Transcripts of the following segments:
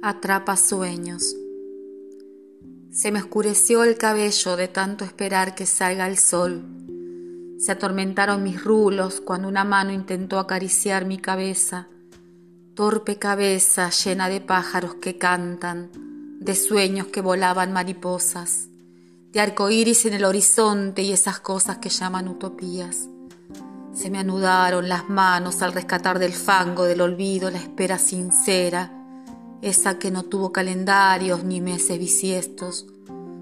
atrapa sueños. Se me oscureció el cabello de tanto esperar que salga el sol. Se atormentaron mis rulos cuando una mano intentó acariciar mi cabeza, torpe cabeza llena de pájaros que cantan, de sueños que volaban mariposas, de arcoíris en el horizonte y esas cosas que llaman utopías. Se me anudaron las manos al rescatar del fango del olvido la espera sincera esa que no tuvo calendarios ni meses bisiestos,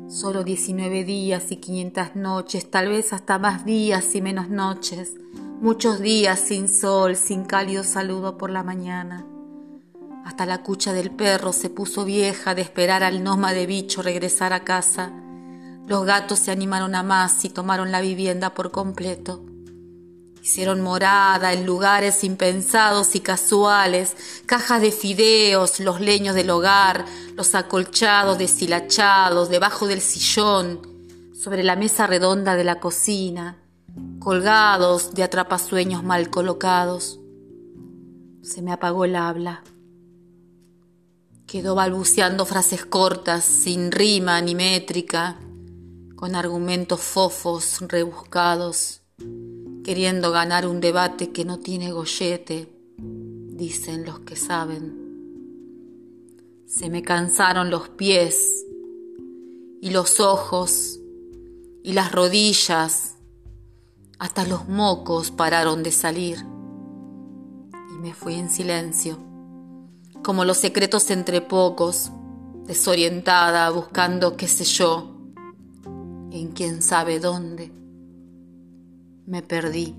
solo 19 días y 500 noches, tal vez hasta más días y menos noches, muchos días sin sol, sin cálido saludo por la mañana. Hasta la cucha del perro se puso vieja de esperar al de bicho regresar a casa. Los gatos se animaron a más y tomaron la vivienda por completo. Hicieron morada en lugares impensados y casuales, cajas de fideos, los leños del hogar, los acolchados deshilachados debajo del sillón, sobre la mesa redonda de la cocina, colgados de atrapasueños mal colocados. Se me apagó el habla. Quedó balbuceando frases cortas, sin rima ni métrica, con argumentos fofos, rebuscados queriendo ganar un debate que no tiene gollete, dicen los que saben. Se me cansaron los pies y los ojos y las rodillas, hasta los mocos pararon de salir y me fui en silencio, como los secretos entre pocos, desorientada, buscando qué sé yo, en quién sabe dónde me perdí.